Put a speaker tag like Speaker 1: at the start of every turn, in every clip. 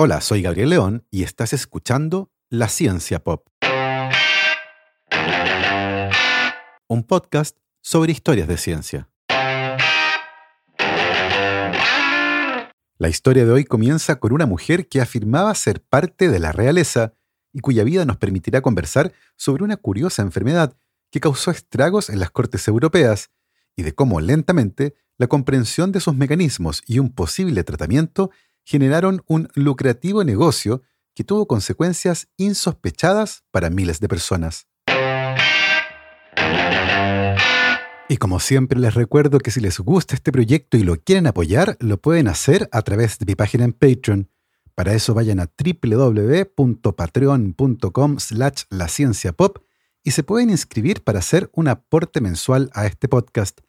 Speaker 1: Hola, soy Gabriel León y estás escuchando La Ciencia Pop. Un podcast sobre historias de ciencia. La historia de hoy comienza con una mujer que afirmaba ser parte de la realeza y cuya vida nos permitirá conversar sobre una curiosa enfermedad que causó estragos en las cortes europeas y de cómo lentamente la comprensión de sus mecanismos y un posible tratamiento generaron un lucrativo negocio que tuvo consecuencias insospechadas para miles de personas. Y como siempre les recuerdo que si les gusta este proyecto y lo quieren apoyar, lo pueden hacer a través de mi página en Patreon. Para eso vayan a www.patreon.com slash la y se pueden inscribir para hacer un aporte mensual a este podcast.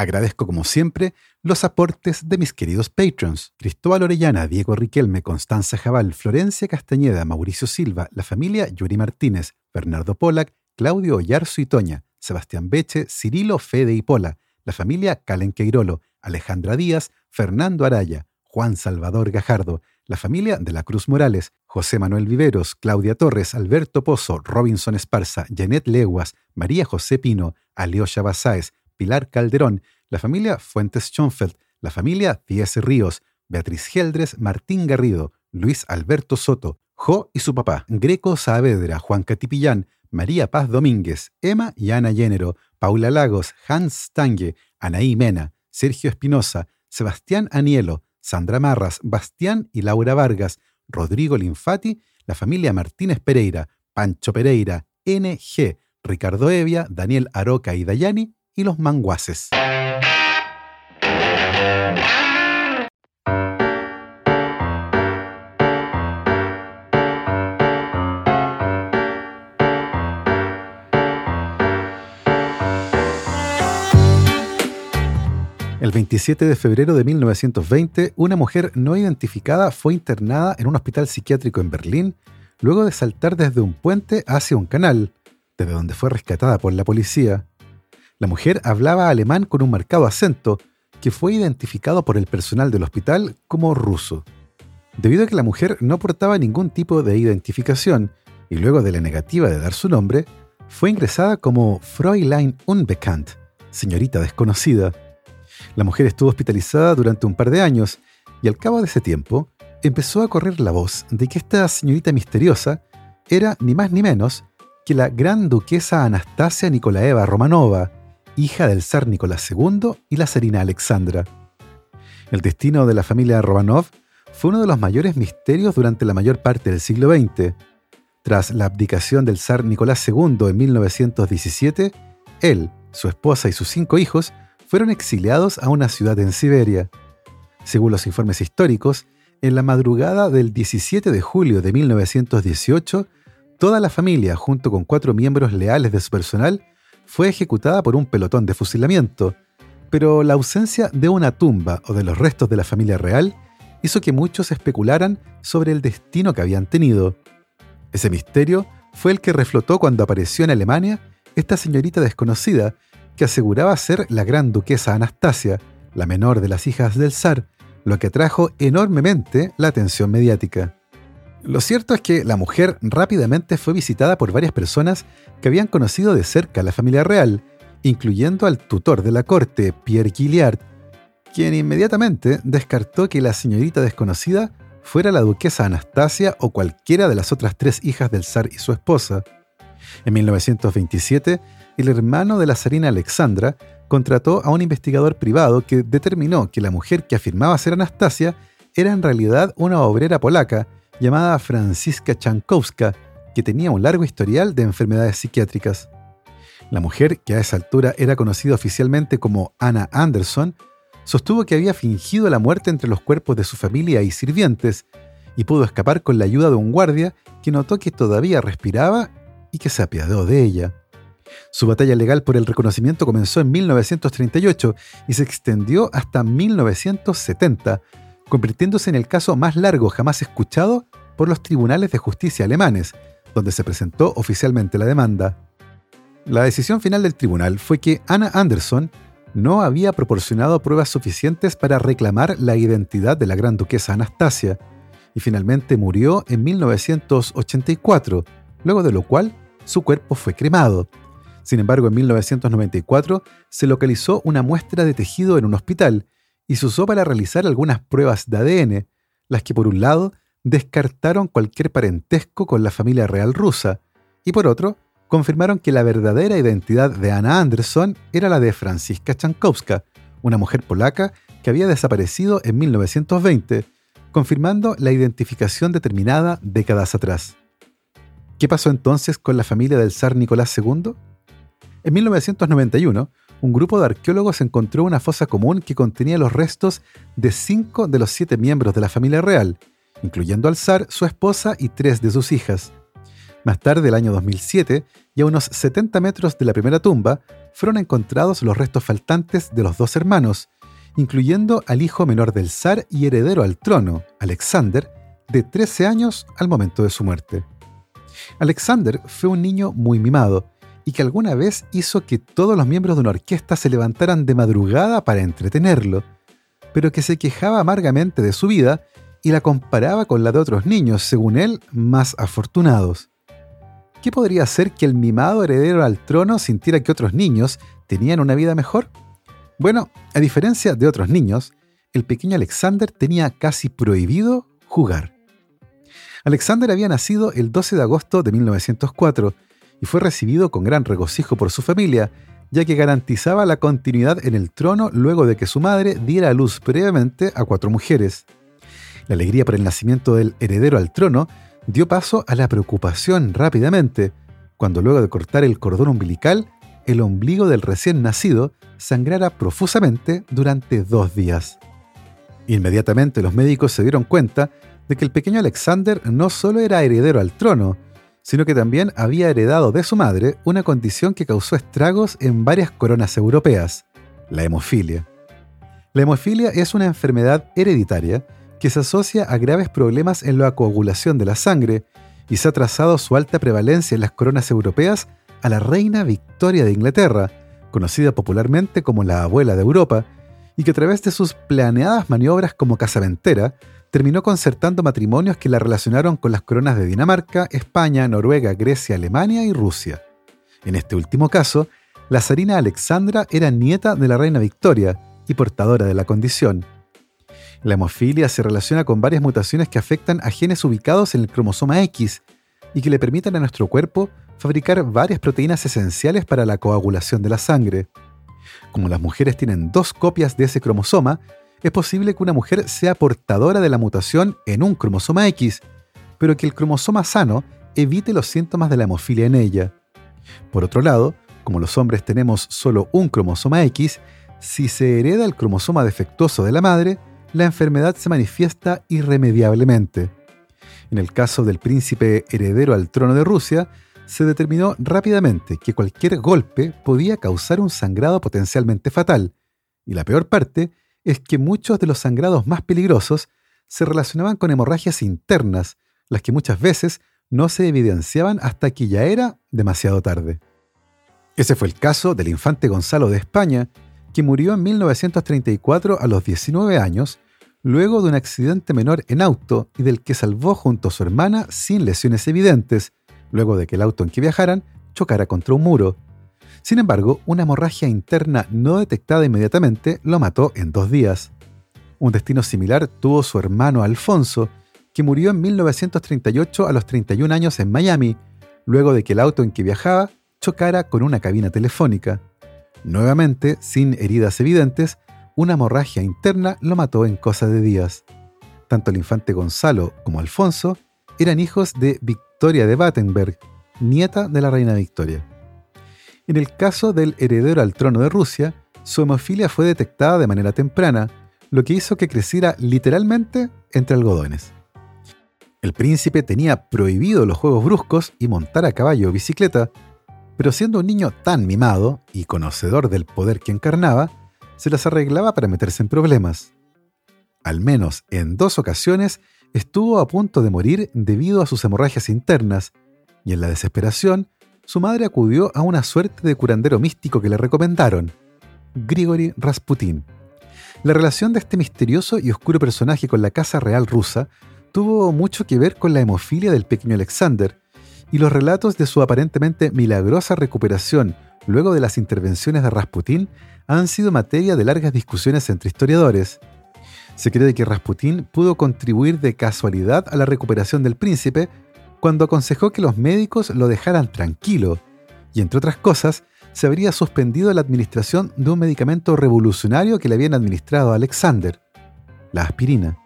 Speaker 1: Agradezco como siempre los aportes de mis queridos patrons, Cristóbal Orellana, Diego Riquelme, Constanza Jabal, Florencia Castañeda, Mauricio Silva, la familia Yuri Martínez, Bernardo Polak, Claudio Oyarzo y Toña, Sebastián Beche, Cirilo Fede y Pola, la familia Calen Queirolo, Alejandra Díaz, Fernando Araya, Juan Salvador Gajardo, la familia de la Cruz Morales, José Manuel Viveros, Claudia Torres, Alberto Pozo, Robinson Esparza, Janet Leguas, María José Pino, Aleosha Basáez, Pilar Calderón, la familia Fuentes Schonfeld, la familia Díaz Ríos, Beatriz Geldres, Martín Garrido, Luis Alberto Soto, Jo y su papá, Greco Saavedra, Juan Catipillán, María Paz Domínguez, Emma y Ana Llénero, Paula Lagos, Hans Stange, Anaí Mena, Sergio Espinosa, Sebastián Anielo, Sandra Marras, Bastián y Laura Vargas, Rodrigo Linfati, la familia Martínez Pereira, Pancho Pereira, NG, Ricardo Evia, Daniel Aroca y Dayani, y los manguaces. El 27 de febrero de 1920, una mujer no identificada fue internada en un hospital psiquiátrico en Berlín luego de saltar desde un puente hacia un canal, desde donde fue rescatada por la policía. La mujer hablaba alemán con un marcado acento que fue identificado por el personal del hospital como ruso. Debido a que la mujer no portaba ningún tipo de identificación y luego de la negativa de dar su nombre, fue ingresada como Fräulein Unbekannt, señorita desconocida. La mujer estuvo hospitalizada durante un par de años y al cabo de ese tiempo empezó a correr la voz de que esta señorita misteriosa era ni más ni menos que la gran duquesa Anastasia Nikolaeva Romanova, hija del zar Nicolás II y la zarina Alexandra. El destino de la familia Romanov fue uno de los mayores misterios durante la mayor parte del siglo XX. Tras la abdicación del zar Nicolás II en 1917, él, su esposa y sus cinco hijos fueron exiliados a una ciudad en Siberia. Según los informes históricos, en la madrugada del 17 de julio de 1918, toda la familia, junto con cuatro miembros leales de su personal, fue ejecutada por un pelotón de fusilamiento, pero la ausencia de una tumba o de los restos de la familia real hizo que muchos especularan sobre el destino que habían tenido. Ese misterio fue el que reflotó cuando apareció en Alemania esta señorita desconocida que aseguraba ser la gran duquesa Anastasia, la menor de las hijas del zar, lo que atrajo enormemente la atención mediática. Lo cierto es que la mujer rápidamente fue visitada por varias personas que habían conocido de cerca a la familia real, incluyendo al tutor de la corte, Pierre Guilliard, quien inmediatamente descartó que la señorita desconocida fuera la duquesa Anastasia o cualquiera de las otras tres hijas del zar y su esposa. En 1927, el hermano de la zarina Alexandra contrató a un investigador privado que determinó que la mujer que afirmaba ser Anastasia era en realidad una obrera polaca llamada Franziska Chankowska, que tenía un largo historial de enfermedades psiquiátricas. La mujer, que a esa altura era conocida oficialmente como Anna Anderson, sostuvo que había fingido la muerte entre los cuerpos de su familia y sirvientes, y pudo escapar con la ayuda de un guardia que notó que todavía respiraba y que se apiadó de ella. Su batalla legal por el reconocimiento comenzó en 1938 y se extendió hasta 1970, convirtiéndose en el caso más largo jamás escuchado por los tribunales de justicia alemanes, donde se presentó oficialmente la demanda. La decisión final del tribunal fue que Anna Anderson no había proporcionado pruebas suficientes para reclamar la identidad de la gran duquesa Anastasia, y finalmente murió en 1984, luego de lo cual su cuerpo fue cremado. Sin embargo, en 1994 se localizó una muestra de tejido en un hospital y se usó para realizar algunas pruebas de ADN, las que por un lado descartaron cualquier parentesco con la familia real rusa y por otro confirmaron que la verdadera identidad de Anna Anderson era la de Franziska Chankowska, una mujer polaca que había desaparecido en 1920, confirmando la identificación determinada décadas atrás. ¿Qué pasó entonces con la familia del zar Nicolás II? En 1991, un grupo de arqueólogos encontró una fosa común que contenía los restos de cinco de los siete miembros de la familia real, incluyendo al zar, su esposa y tres de sus hijas. Más tarde, el año 2007, y a unos 70 metros de la primera tumba, fueron encontrados los restos faltantes de los dos hermanos, incluyendo al hijo menor del zar y heredero al trono, Alexander, de 13 años al momento de su muerte. Alexander fue un niño muy mimado y que alguna vez hizo que todos los miembros de una orquesta se levantaran de madrugada para entretenerlo, pero que se quejaba amargamente de su vida y la comparaba con la de otros niños, según él, más afortunados. ¿Qué podría hacer que el mimado heredero al trono sintiera que otros niños tenían una vida mejor? Bueno, a diferencia de otros niños, el pequeño Alexander tenía casi prohibido jugar. Alexander había nacido el 12 de agosto de 1904 y fue recibido con gran regocijo por su familia, ya que garantizaba la continuidad en el trono luego de que su madre diera a luz previamente a cuatro mujeres. La alegría por el nacimiento del heredero al trono dio paso a la preocupación rápidamente, cuando luego de cortar el cordón umbilical, el ombligo del recién nacido sangrara profusamente durante dos días. Inmediatamente los médicos se dieron cuenta de que el pequeño Alexander no solo era heredero al trono, sino que también había heredado de su madre una condición que causó estragos en varias coronas europeas, la hemofilia. La hemofilia es una enfermedad hereditaria que se asocia a graves problemas en la coagulación de la sangre y se ha trazado su alta prevalencia en las coronas europeas a la reina Victoria de Inglaterra, conocida popularmente como la abuela de Europa, y que a través de sus planeadas maniobras como casamentera terminó concertando matrimonios que la relacionaron con las coronas de Dinamarca, España, Noruega, Grecia, Alemania y Rusia. En este último caso, la zarina Alexandra era nieta de la reina Victoria y portadora de la condición. La hemofilia se relaciona con varias mutaciones que afectan a genes ubicados en el cromosoma X y que le permiten a nuestro cuerpo fabricar varias proteínas esenciales para la coagulación de la sangre. Como las mujeres tienen dos copias de ese cromosoma, es posible que una mujer sea portadora de la mutación en un cromosoma X, pero que el cromosoma sano evite los síntomas de la hemofilia en ella. Por otro lado, como los hombres tenemos solo un cromosoma X, si se hereda el cromosoma defectuoso de la madre, la enfermedad se manifiesta irremediablemente. En el caso del príncipe heredero al trono de Rusia, se determinó rápidamente que cualquier golpe podía causar un sangrado potencialmente fatal, y la peor parte es que muchos de los sangrados más peligrosos se relacionaban con hemorragias internas, las que muchas veces no se evidenciaban hasta que ya era demasiado tarde. Ese fue el caso del infante Gonzalo de España, que murió en 1934 a los 19 años, luego de un accidente menor en auto y del que salvó junto a su hermana sin lesiones evidentes, luego de que el auto en que viajaran chocara contra un muro. Sin embargo, una hemorragia interna no detectada inmediatamente lo mató en dos días. Un destino similar tuvo su hermano Alfonso, que murió en 1938 a los 31 años en Miami, luego de que el auto en que viajaba chocara con una cabina telefónica. Nuevamente, sin heridas evidentes, una hemorragia interna lo mató en cosa de días. Tanto el infante Gonzalo como Alfonso eran hijos de Victoria de Battenberg, nieta de la reina Victoria. En el caso del heredero al trono de Rusia, su hemofilia fue detectada de manera temprana, lo que hizo que creciera literalmente entre algodones. El príncipe tenía prohibido los juegos bruscos y montar a caballo o bicicleta, pero siendo un niño tan mimado y conocedor del poder que encarnaba, se las arreglaba para meterse en problemas. Al menos en dos ocasiones estuvo a punto de morir debido a sus hemorragias internas, y en la desesperación, su madre acudió a una suerte de curandero místico que le recomendaron, Grigori Rasputin. La relación de este misterioso y oscuro personaje con la Casa Real rusa tuvo mucho que ver con la hemofilia del pequeño Alexander, y los relatos de su aparentemente milagrosa recuperación luego de las intervenciones de Rasputín han sido materia de largas discusiones entre historiadores. Se cree que Rasputín pudo contribuir de casualidad a la recuperación del príncipe cuando aconsejó que los médicos lo dejaran tranquilo, y entre otras cosas, se habría suspendido la administración de un medicamento revolucionario que le habían administrado a Alexander, la aspirina.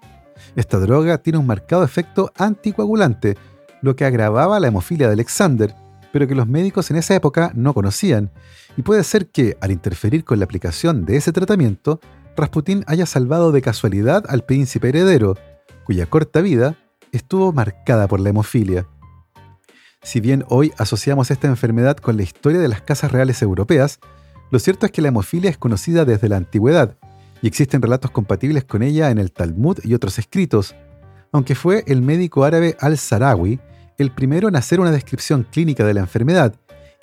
Speaker 1: Esta droga tiene un marcado efecto anticoagulante, lo que agravaba la hemofilia de Alexander, pero que los médicos en esa época no conocían, y puede ser que, al interferir con la aplicación de ese tratamiento, Rasputín haya salvado de casualidad al príncipe heredero, cuya corta vida estuvo marcada por la hemofilia. Si bien hoy asociamos esta enfermedad con la historia de las casas reales europeas, lo cierto es que la hemofilia es conocida desde la antigüedad, y existen relatos compatibles con ella en el Talmud y otros escritos, aunque fue el médico árabe al-Sarawi el primero en hacer una descripción clínica de la enfermedad,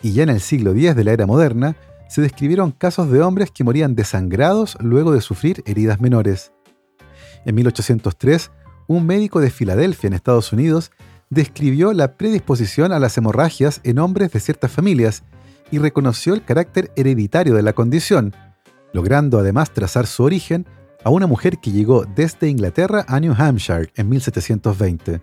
Speaker 1: y ya en el siglo X de la era moderna se describieron casos de hombres que morían desangrados luego de sufrir heridas menores. En 1803, un médico de Filadelfia, en Estados Unidos, describió la predisposición a las hemorragias en hombres de ciertas familias y reconoció el carácter hereditario de la condición, logrando además trazar su origen a una mujer que llegó desde Inglaterra a New Hampshire en 1720.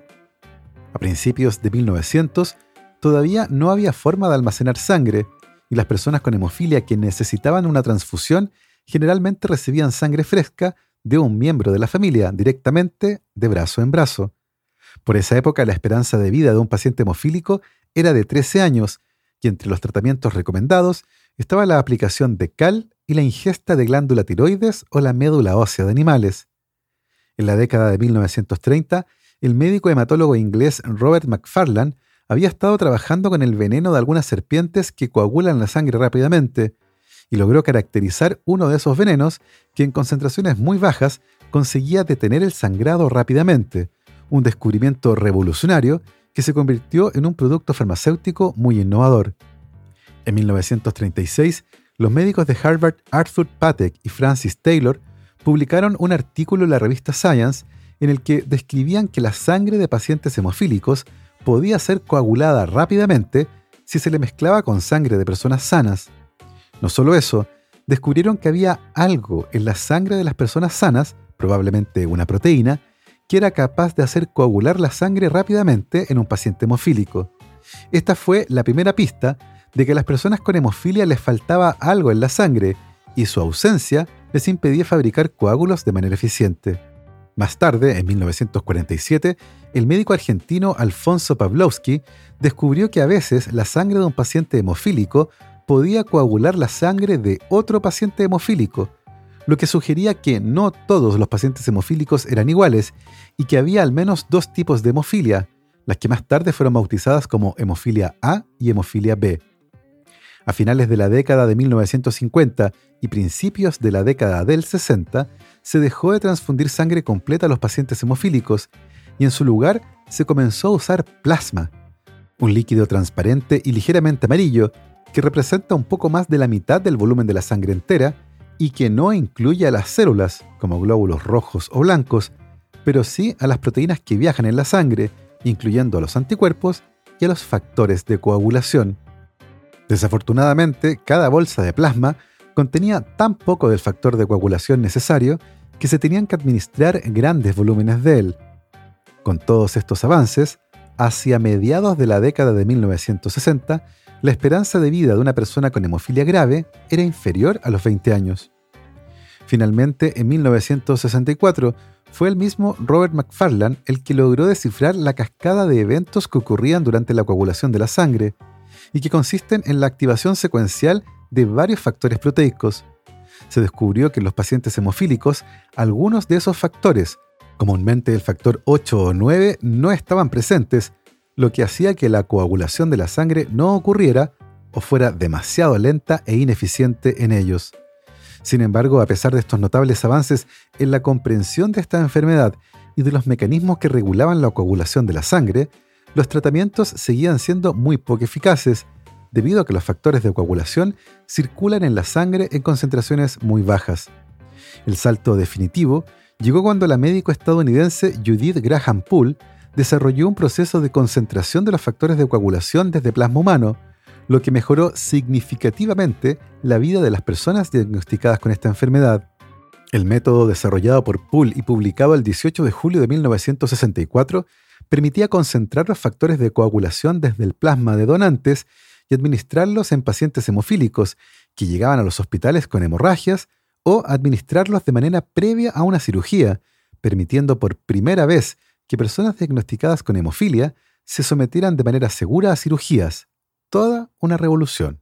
Speaker 1: A principios de 1900, todavía no había forma de almacenar sangre, y las personas con hemofilia que necesitaban una transfusión generalmente recibían sangre fresca de un miembro de la familia directamente de brazo en brazo. Por esa época la esperanza de vida de un paciente hemofílico era de 13 años y entre los tratamientos recomendados estaba la aplicación de cal y la ingesta de glándula tiroides o la médula ósea de animales. En la década de 1930 el médico hematólogo inglés Robert McFarlane había estado trabajando con el veneno de algunas serpientes que coagulan la sangre rápidamente, y logró caracterizar uno de esos venenos que en concentraciones muy bajas conseguía detener el sangrado rápidamente, un descubrimiento revolucionario que se convirtió en un producto farmacéutico muy innovador. En 1936, los médicos de Harvard Arthur Patek y Francis Taylor publicaron un artículo en la revista Science en el que describían que la sangre de pacientes hemofílicos podía ser coagulada rápidamente si se le mezclaba con sangre de personas sanas. No solo eso, descubrieron que había algo en la sangre de las personas sanas, probablemente una proteína, que era capaz de hacer coagular la sangre rápidamente en un paciente hemofílico. Esta fue la primera pista de que a las personas con hemofilia les faltaba algo en la sangre y su ausencia les impedía fabricar coágulos de manera eficiente. Más tarde, en 1947, el médico argentino Alfonso Pavlovsky descubrió que a veces la sangre de un paciente hemofílico podía coagular la sangre de otro paciente hemofílico, lo que sugería que no todos los pacientes hemofílicos eran iguales y que había al menos dos tipos de hemofilia, las que más tarde fueron bautizadas como hemofilia A y hemofilia B. A finales de la década de 1950 y principios de la década del 60, se dejó de transfundir sangre completa a los pacientes hemofílicos y en su lugar se comenzó a usar plasma, un líquido transparente y ligeramente amarillo que representa un poco más de la mitad del volumen de la sangre entera y que no incluye a las células, como glóbulos rojos o blancos, pero sí a las proteínas que viajan en la sangre, incluyendo a los anticuerpos y a los factores de coagulación. Desafortunadamente, cada bolsa de plasma contenía tan poco del factor de coagulación necesario que se tenían que administrar grandes volúmenes de él. Con todos estos avances, hacia mediados de la década de 1960, la esperanza de vida de una persona con hemofilia grave era inferior a los 20 años. Finalmente, en 1964, fue el mismo Robert McFarlane el que logró descifrar la cascada de eventos que ocurrían durante la coagulación de la sangre y que consisten en la activación secuencial de varios factores proteicos, se descubrió que en los pacientes hemofílicos algunos de esos factores, comúnmente el factor 8 o 9, no estaban presentes, lo que hacía que la coagulación de la sangre no ocurriera o fuera demasiado lenta e ineficiente en ellos. Sin embargo, a pesar de estos notables avances en la comprensión de esta enfermedad y de los mecanismos que regulaban la coagulación de la sangre, los tratamientos seguían siendo muy poco eficaces debido a que los factores de coagulación circulan en la sangre en concentraciones muy bajas. El salto definitivo llegó cuando la médico estadounidense Judith Graham Poole desarrolló un proceso de concentración de los factores de coagulación desde plasma humano, lo que mejoró significativamente la vida de las personas diagnosticadas con esta enfermedad. El método desarrollado por Poole y publicado el 18 de julio de 1964 permitía concentrar los factores de coagulación desde el plasma de donantes y administrarlos en pacientes hemofílicos que llegaban a los hospitales con hemorragias o administrarlos de manera previa a una cirugía, permitiendo por primera vez que personas diagnosticadas con hemofilia se sometieran de manera segura a cirugías. Toda una revolución.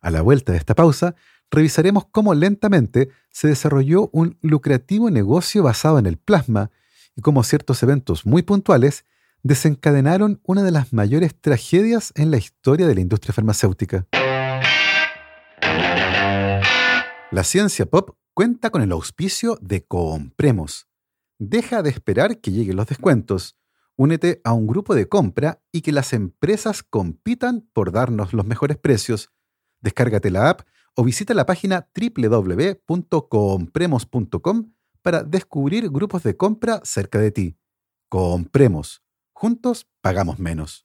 Speaker 1: A la vuelta de esta pausa, revisaremos cómo lentamente se desarrolló un lucrativo negocio basado en el plasma y cómo ciertos eventos muy puntuales desencadenaron una de las mayores tragedias en la historia de la industria farmacéutica. La ciencia pop cuenta con el auspicio de Compremos. Deja de esperar que lleguen los descuentos. Únete a un grupo de compra y que las empresas compitan por darnos los mejores precios. Descárgate la app o visita la página www.compremos.com para descubrir grupos de compra cerca de ti. Compremos. Juntos pagamos menos.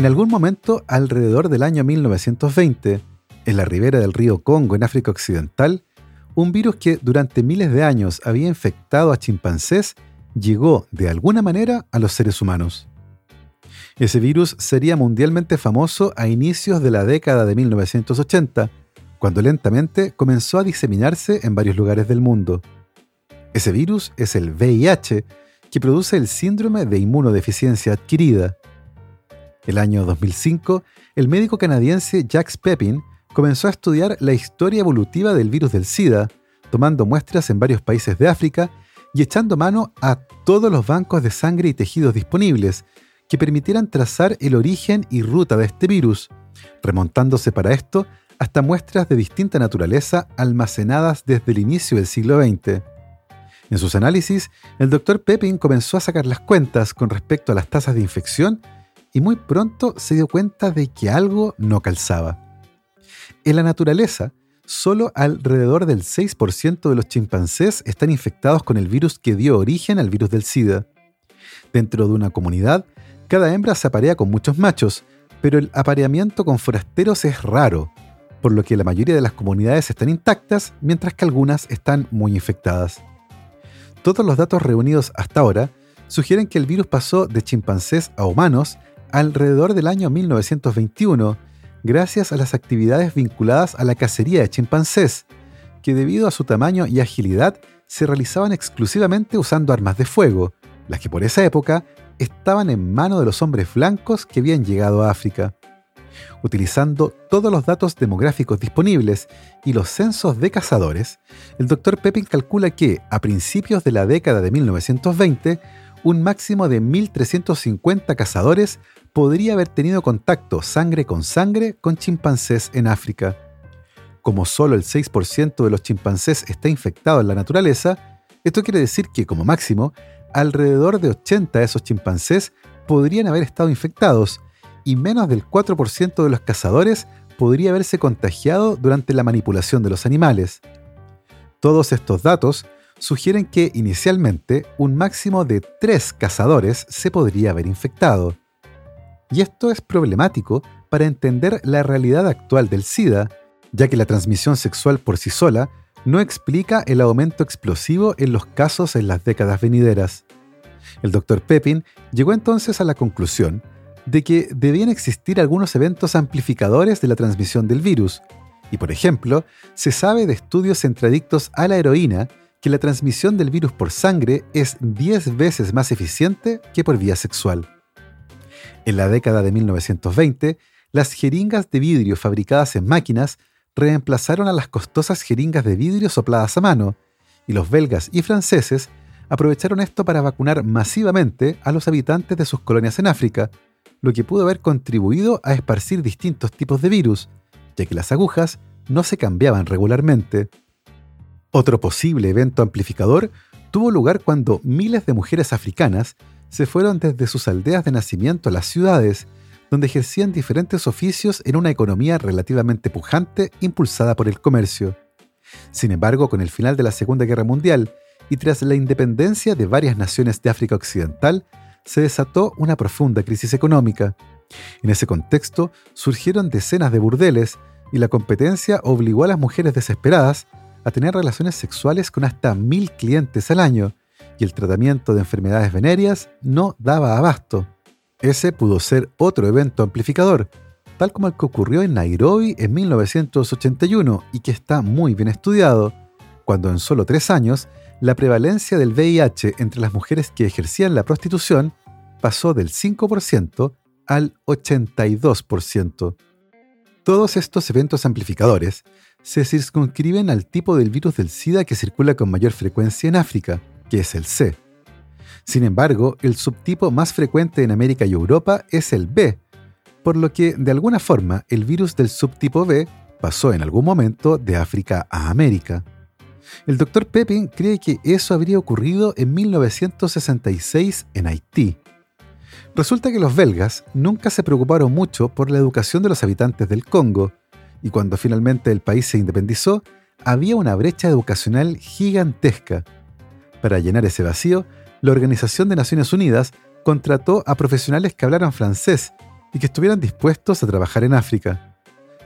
Speaker 1: En algún momento, alrededor del año 1920, en la ribera del río Congo, en África Occidental, un virus que durante miles de años había infectado a chimpancés llegó de alguna manera a los seres humanos. Ese virus sería mundialmente famoso a inicios de la década de 1980, cuando lentamente comenzó a diseminarse en varios lugares del mundo. Ese virus es el VIH, que produce el síndrome de inmunodeficiencia adquirida, el año 2005, el médico canadiense Jacques Pepin comenzó a estudiar la historia evolutiva del virus del SIDA, tomando muestras en varios países de África y echando mano a todos los bancos de sangre y tejidos disponibles que permitieran trazar el origen y ruta de este virus, remontándose para esto hasta muestras de distinta naturaleza almacenadas desde el inicio del siglo XX. En sus análisis, el doctor Pepin comenzó a sacar las cuentas con respecto a las tasas de infección y muy pronto se dio cuenta de que algo no calzaba. En la naturaleza, solo alrededor del 6% de los chimpancés están infectados con el virus que dio origen al virus del SIDA. Dentro de una comunidad, cada hembra se aparea con muchos machos, pero el apareamiento con forasteros es raro, por lo que la mayoría de las comunidades están intactas, mientras que algunas están muy infectadas. Todos los datos reunidos hasta ahora sugieren que el virus pasó de chimpancés a humanos alrededor del año 1921, gracias a las actividades vinculadas a la cacería de chimpancés, que debido a su tamaño y agilidad se realizaban exclusivamente usando armas de fuego, las que por esa época estaban en manos de los hombres blancos que habían llegado a África. Utilizando todos los datos demográficos disponibles y los censos de cazadores, el Dr. Pepin calcula que, a principios de la década de 1920, un máximo de 1.350 cazadores podría haber tenido contacto sangre con sangre con chimpancés en África. Como solo el 6% de los chimpancés está infectado en la naturaleza, esto quiere decir que, como máximo, alrededor de 80 de esos chimpancés podrían haber estado infectados y menos del 4% de los cazadores podría haberse contagiado durante la manipulación de los animales. Todos estos datos sugieren que inicialmente un máximo de tres cazadores se podría haber infectado. Y esto es problemático para entender la realidad actual del SIDA, ya que la transmisión sexual por sí sola no explica el aumento explosivo en los casos en las décadas venideras. El Dr. Pepin llegó entonces a la conclusión de que debían existir algunos eventos amplificadores de la transmisión del virus, y por ejemplo, se sabe de estudios entre adictos a la heroína que la transmisión del virus por sangre es 10 veces más eficiente que por vía sexual. En la década de 1920, las jeringas de vidrio fabricadas en máquinas reemplazaron a las costosas jeringas de vidrio sopladas a mano, y los belgas y franceses aprovecharon esto para vacunar masivamente a los habitantes de sus colonias en África, lo que pudo haber contribuido a esparcir distintos tipos de virus, ya que las agujas no se cambiaban regularmente. Otro posible evento amplificador tuvo lugar cuando miles de mujeres africanas se fueron desde sus aldeas de nacimiento a las ciudades, donde ejercían diferentes oficios en una economía relativamente pujante impulsada por el comercio. Sin embargo, con el final de la Segunda Guerra Mundial y tras la independencia de varias naciones de África Occidental, se desató una profunda crisis económica. En ese contexto surgieron decenas de burdeles y la competencia obligó a las mujeres desesperadas a tener relaciones sexuales con hasta mil clientes al año, y el tratamiento de enfermedades venéreas no daba abasto. Ese pudo ser otro evento amplificador, tal como el que ocurrió en Nairobi en 1981 y que está muy bien estudiado, cuando en solo tres años la prevalencia del VIH entre las mujeres que ejercían la prostitución pasó del 5% al 82%. Todos estos eventos amplificadores se circunscriben al tipo del virus del SIDA que circula con mayor frecuencia en África, que es el C. Sin embargo, el subtipo más frecuente en América y Europa es el B, por lo que de alguna forma el virus del subtipo B pasó en algún momento de África a América. El Dr. Pepin cree que eso habría ocurrido en 1966 en Haití. Resulta que los belgas nunca se preocuparon mucho por la educación de los habitantes del Congo, y cuando finalmente el país se independizó, había una brecha educacional gigantesca. Para llenar ese vacío, la Organización de Naciones Unidas contrató a profesionales que hablaran francés y que estuvieran dispuestos a trabajar en África.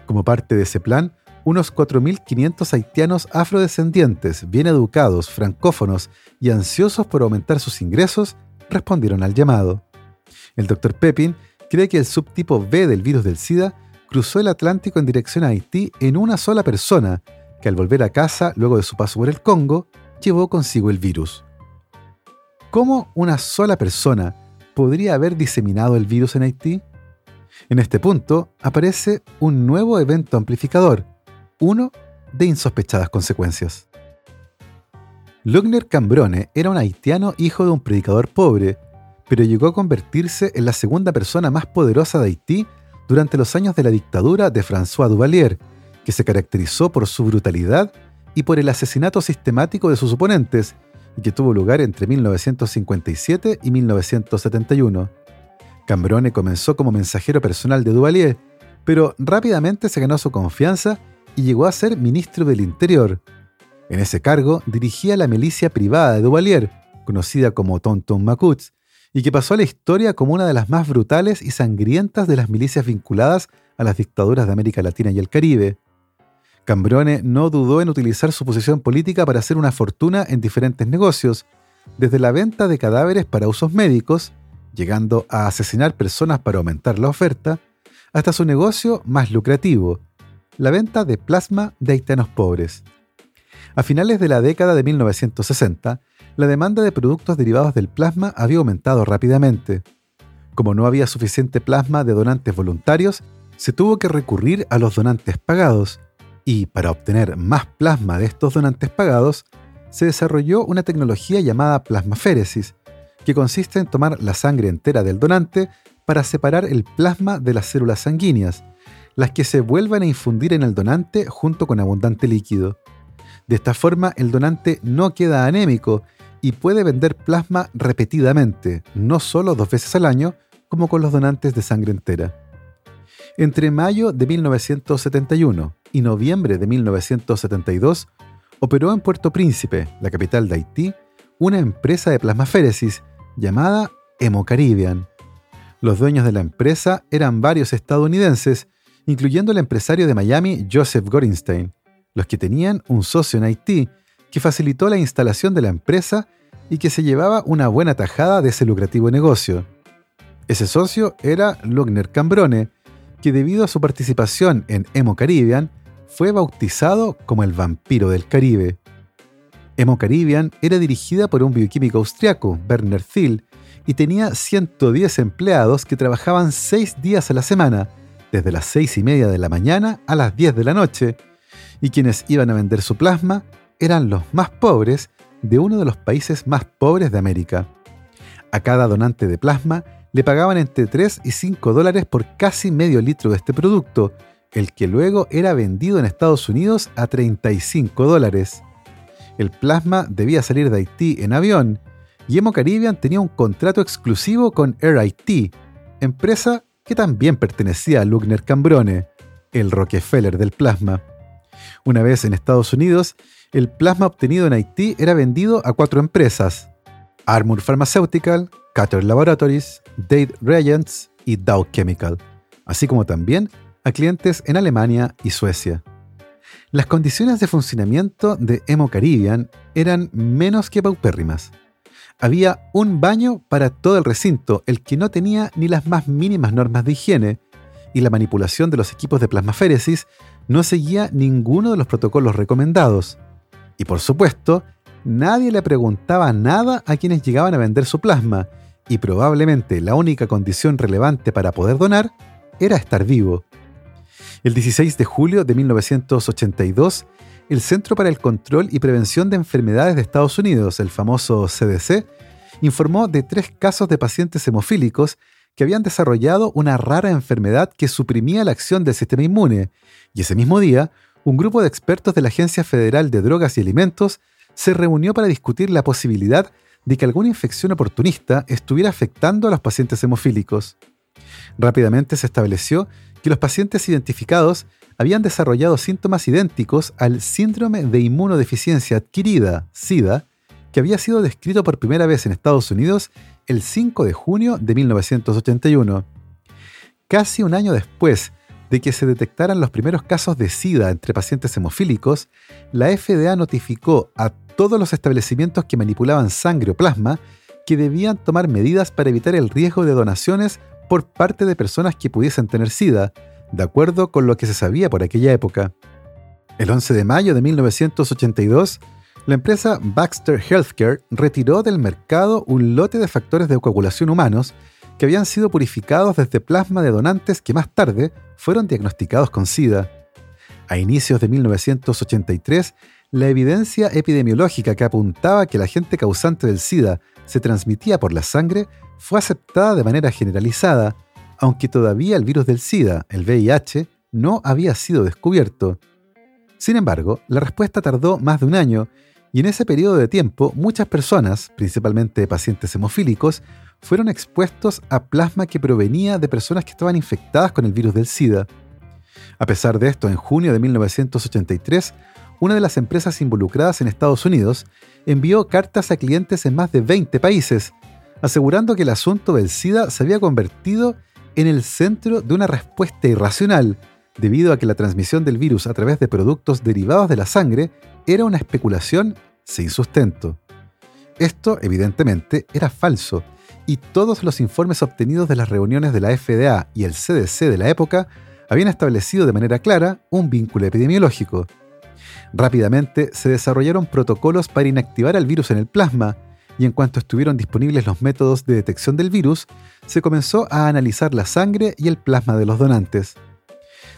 Speaker 1: Como parte de ese plan, unos 4.500 haitianos afrodescendientes, bien educados, francófonos y ansiosos por aumentar sus ingresos, respondieron al llamado. El Dr. Pepin cree que el subtipo B del virus del SIDA cruzó el Atlántico en dirección a Haití en una sola persona, que al volver a casa luego de su paso por el Congo, llevó consigo el virus. ¿Cómo una sola persona podría haber diseminado el virus en Haití? En este punto aparece un nuevo evento amplificador, uno de insospechadas consecuencias. Lugner Cambrone era un haitiano hijo de un predicador pobre, pero llegó a convertirse en la segunda persona más poderosa de Haití durante los años de la dictadura de François Duvalier, que se caracterizó por su brutalidad y por el asesinato sistemático de sus oponentes, y que tuvo lugar entre 1957 y 1971. Cambrone comenzó como mensajero personal de Duvalier, pero rápidamente se ganó su confianza y llegó a ser ministro del Interior. En ese cargo dirigía la milicia privada de Duvalier, conocida como Tonton Macuts, y que pasó a la historia como una de las más brutales y sangrientas de las milicias vinculadas a las dictaduras de América Latina y el Caribe. Cambrone no dudó en utilizar su posición política para hacer una fortuna en diferentes negocios, desde la venta de cadáveres para usos médicos, llegando a asesinar personas para aumentar la oferta, hasta su negocio más lucrativo, la venta de plasma de haitianos pobres. A finales de la década de 1960, la demanda de productos derivados del plasma había aumentado rápidamente. Como no había suficiente plasma de donantes voluntarios, se tuvo que recurrir a los donantes pagados, y para obtener más plasma de estos donantes pagados, se desarrolló una tecnología llamada plasmaféresis, que consiste en tomar la sangre entera del donante para separar el plasma de las células sanguíneas, las que se vuelvan a infundir en el donante junto con abundante líquido. De esta forma, el donante no queda anémico y puede vender plasma repetidamente, no solo dos veces al año, como con los donantes de sangre entera. Entre mayo de 1971 y noviembre de 1972, operó en Puerto Príncipe, la capital de Haití, una empresa de plasmaféresis llamada Hemocaribian. Los dueños de la empresa eran varios estadounidenses, incluyendo el empresario de Miami Joseph Gorinstein, los que tenían un socio en Haití que facilitó la instalación de la empresa y que se llevaba una buena tajada de ese lucrativo negocio. Ese socio era Lugner Cambrone, que debido a su participación en Emo Caribbean fue bautizado como el vampiro del Caribe. Emo Caribbean era dirigida por un bioquímico austriaco, Werner Thiel, y tenía 110 empleados que trabajaban 6 días a la semana, desde las 6 y media de la mañana a las 10 de la noche, y quienes iban a vender su plasma eran los más pobres de uno de los países más pobres de América. A cada donante de plasma le pagaban entre 3 y 5 dólares por casi medio litro de este producto, el que luego era vendido en Estados Unidos a 35 dólares. El plasma debía salir de Haití en avión y Hemo Caribbean tenía un contrato exclusivo con Air Haití, empresa que también pertenecía a Lugner Cambrone, el Rockefeller del plasma. Una vez en Estados Unidos, el plasma obtenido en Haití era vendido a cuatro empresas: Armour Pharmaceutical, Cutter Laboratories, Date Reagents y Dow Chemical, así como también a clientes en Alemania y Suecia. Las condiciones de funcionamiento de Hemo Caribbean eran menos que paupérrimas. Había un baño para todo el recinto, el que no tenía ni las más mínimas normas de higiene, y la manipulación de los equipos de plasmaféresis no seguía ninguno de los protocolos recomendados. Y por supuesto, nadie le preguntaba nada a quienes llegaban a vender su plasma, y probablemente la única condición relevante para poder donar era estar vivo. El 16 de julio de 1982, el Centro para el Control y Prevención de Enfermedades de Estados Unidos, el famoso CDC, informó de tres casos de pacientes hemofílicos que habían desarrollado una rara enfermedad que suprimía la acción del sistema inmune, y ese mismo día, un grupo de expertos de la Agencia Federal de Drogas y Alimentos se reunió para discutir la posibilidad de que alguna infección oportunista estuviera afectando a los pacientes hemofílicos. Rápidamente se estableció que los pacientes identificados habían desarrollado síntomas idénticos al síndrome de inmunodeficiencia adquirida, SIDA, que había sido descrito por primera vez en Estados Unidos el 5 de junio de 1981. Casi un año después de que se detectaran los primeros casos de SIDA entre pacientes hemofílicos, la FDA notificó a todos los establecimientos que manipulaban sangre o plasma que debían tomar medidas para evitar el riesgo de donaciones por parte de personas que pudiesen tener SIDA, de acuerdo con lo que se sabía por aquella época. El 11 de mayo de 1982, la empresa Baxter Healthcare retiró del mercado un lote de factores de coagulación humanos que habían sido purificados desde plasma de donantes que más tarde fueron diagnosticados con SIDA. A inicios de 1983, la evidencia epidemiológica que apuntaba que el agente causante del SIDA se transmitía por la sangre fue aceptada de manera generalizada, aunque todavía el virus del SIDA, el VIH, no había sido descubierto. Sin embargo, la respuesta tardó más de un año y en ese periodo de tiempo muchas personas, principalmente pacientes hemofílicos, fueron expuestos a plasma que provenía de personas que estaban infectadas con el virus del SIDA. A pesar de esto, en junio de 1983, una de las empresas involucradas en Estados Unidos envió cartas a clientes en más de 20 países, asegurando que el asunto del SIDA se había convertido en el centro de una respuesta irracional, debido a que la transmisión del virus a través de productos derivados de la sangre era una especulación sin sustento. Esto, evidentemente, era falso, y todos los informes obtenidos de las reuniones de la FDA y el CDC de la época habían establecido de manera clara un vínculo epidemiológico. Rápidamente se desarrollaron protocolos para inactivar al virus en el plasma, y en cuanto estuvieron disponibles los métodos de detección del virus, se comenzó a analizar la sangre y el plasma de los donantes.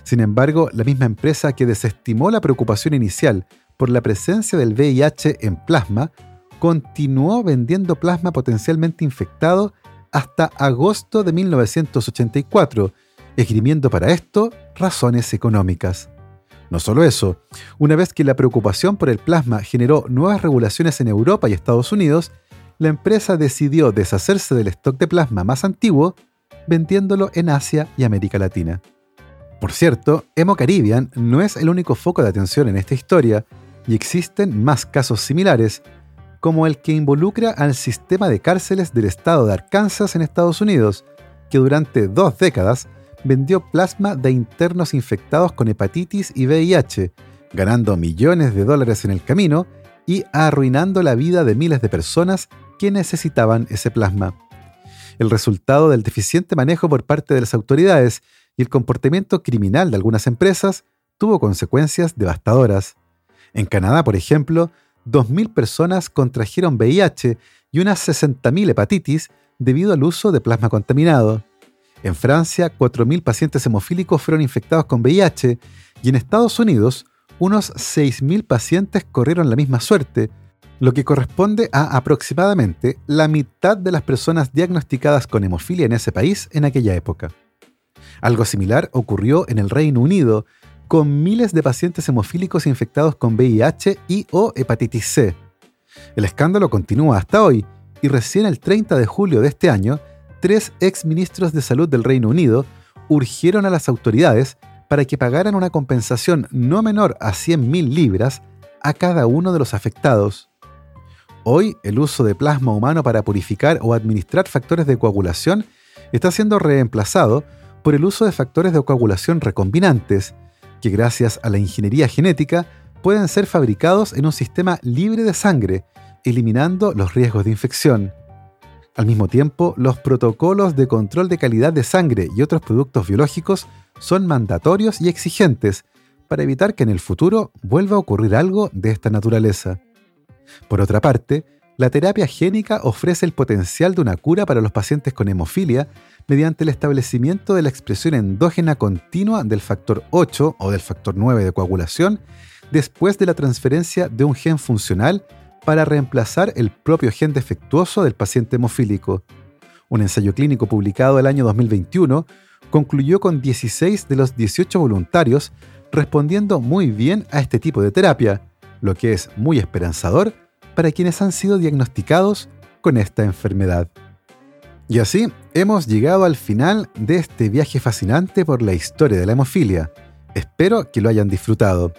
Speaker 1: Sin embargo, la misma empresa que desestimó la preocupación inicial por la presencia del VIH en plasma, continuó vendiendo plasma potencialmente infectado hasta agosto de 1984, esgrimiendo para esto razones económicas. No solo eso, una vez que la preocupación por el plasma generó nuevas regulaciones en Europa y Estados Unidos, la empresa decidió deshacerse del stock de plasma más antiguo, vendiéndolo en Asia y América Latina. Por cierto, Hemo Caribbean no es el único foco de atención en esta historia, y existen más casos similares, como el que involucra al sistema de cárceles del estado de Arkansas en Estados Unidos, que durante dos décadas vendió plasma de internos infectados con hepatitis y VIH, ganando millones de dólares en el camino y arruinando la vida de miles de personas que necesitaban ese plasma. El resultado del deficiente manejo por parte de las autoridades y el comportamiento criminal de algunas empresas tuvo consecuencias devastadoras. En Canadá, por ejemplo, 2.000 personas contrajeron VIH y unas 60.000 hepatitis debido al uso de plasma contaminado. En Francia, 4.000 pacientes hemofílicos fueron infectados con VIH y en Estados Unidos, unos 6.000 pacientes corrieron la misma suerte, lo que corresponde a aproximadamente la mitad de las personas diagnosticadas con hemofilia en ese país en aquella época. Algo similar ocurrió en el Reino Unido, con miles de pacientes hemofílicos infectados con VIH y o hepatitis C. El escándalo continúa hasta hoy y recién el 30 de julio de este año, tres ex ministros de salud del Reino Unido urgieron a las autoridades para que pagaran una compensación no menor a 100.000 libras a cada uno de los afectados. Hoy, el uso de plasma humano para purificar o administrar factores de coagulación está siendo reemplazado por el uso de factores de coagulación recombinantes, que gracias a la ingeniería genética pueden ser fabricados en un sistema libre de sangre, eliminando los riesgos de infección. Al mismo tiempo, los protocolos de control de calidad de sangre y otros productos biológicos son mandatorios y exigentes para evitar que en el futuro vuelva a ocurrir algo de esta naturaleza. Por otra parte, la terapia génica ofrece el potencial de una cura para los pacientes con hemofilia mediante el establecimiento de la expresión endógena continua del factor 8 o del factor 9 de coagulación después de la transferencia de un gen funcional para reemplazar el propio gen defectuoso del paciente hemofílico. Un ensayo clínico publicado el año 2021 concluyó con 16 de los 18 voluntarios respondiendo muy bien a este tipo de terapia, lo que es muy esperanzador para quienes han sido diagnosticados con esta enfermedad. Y así hemos llegado al final de este viaje fascinante por la historia de la hemofilia. Espero que lo hayan disfrutado.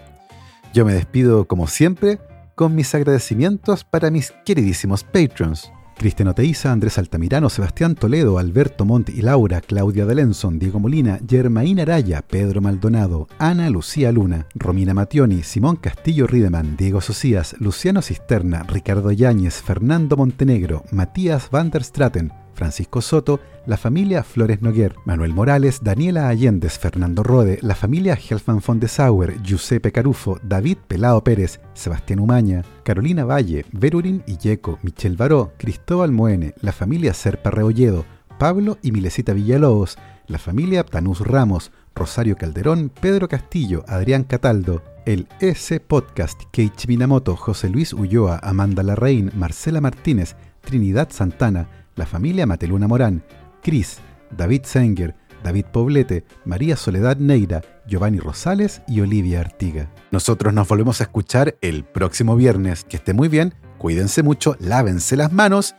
Speaker 1: Yo me despido como siempre con mis agradecimientos para mis queridísimos patrons. Cristian Oteiza, Andrés Altamirano, Sebastián Toledo, Alberto Montt y Laura, Claudia Delenson, Diego Molina, Germaín Araya, Pedro Maldonado, Ana Lucía Luna, Romina Mationi, Simón Castillo Rideman, Diego Socias, Luciano Cisterna, Ricardo Yáñez, Fernando Montenegro, Matías van der Straten, Francisco Soto, la familia Flores Noguer, Manuel Morales, Daniela Allendez, Fernando Rode, la familia Helfman von de Sauer, Giuseppe Carufo, David Pelao Pérez, Sebastián Umaña, Carolina Valle, Verurín Illeco, Michel Baró, Cristóbal Moene, la familia Serpa Reolledo, Pablo y Milesita Villalobos, la familia Tanús Ramos, Rosario Calderón, Pedro Castillo, Adrián Cataldo, el S Podcast, Keiichi Minamoto, José Luis Ulloa, Amanda Larraín, Marcela Martínez, Trinidad Santana, la familia Mateluna Morán, Cris, David Senger, David Poblete, María Soledad Neira, Giovanni Rosales y Olivia Artiga. Nosotros nos volvemos a escuchar el próximo viernes. Que esté muy bien, cuídense mucho, lávense las manos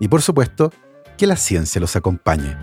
Speaker 1: y por supuesto, que la ciencia los acompañe.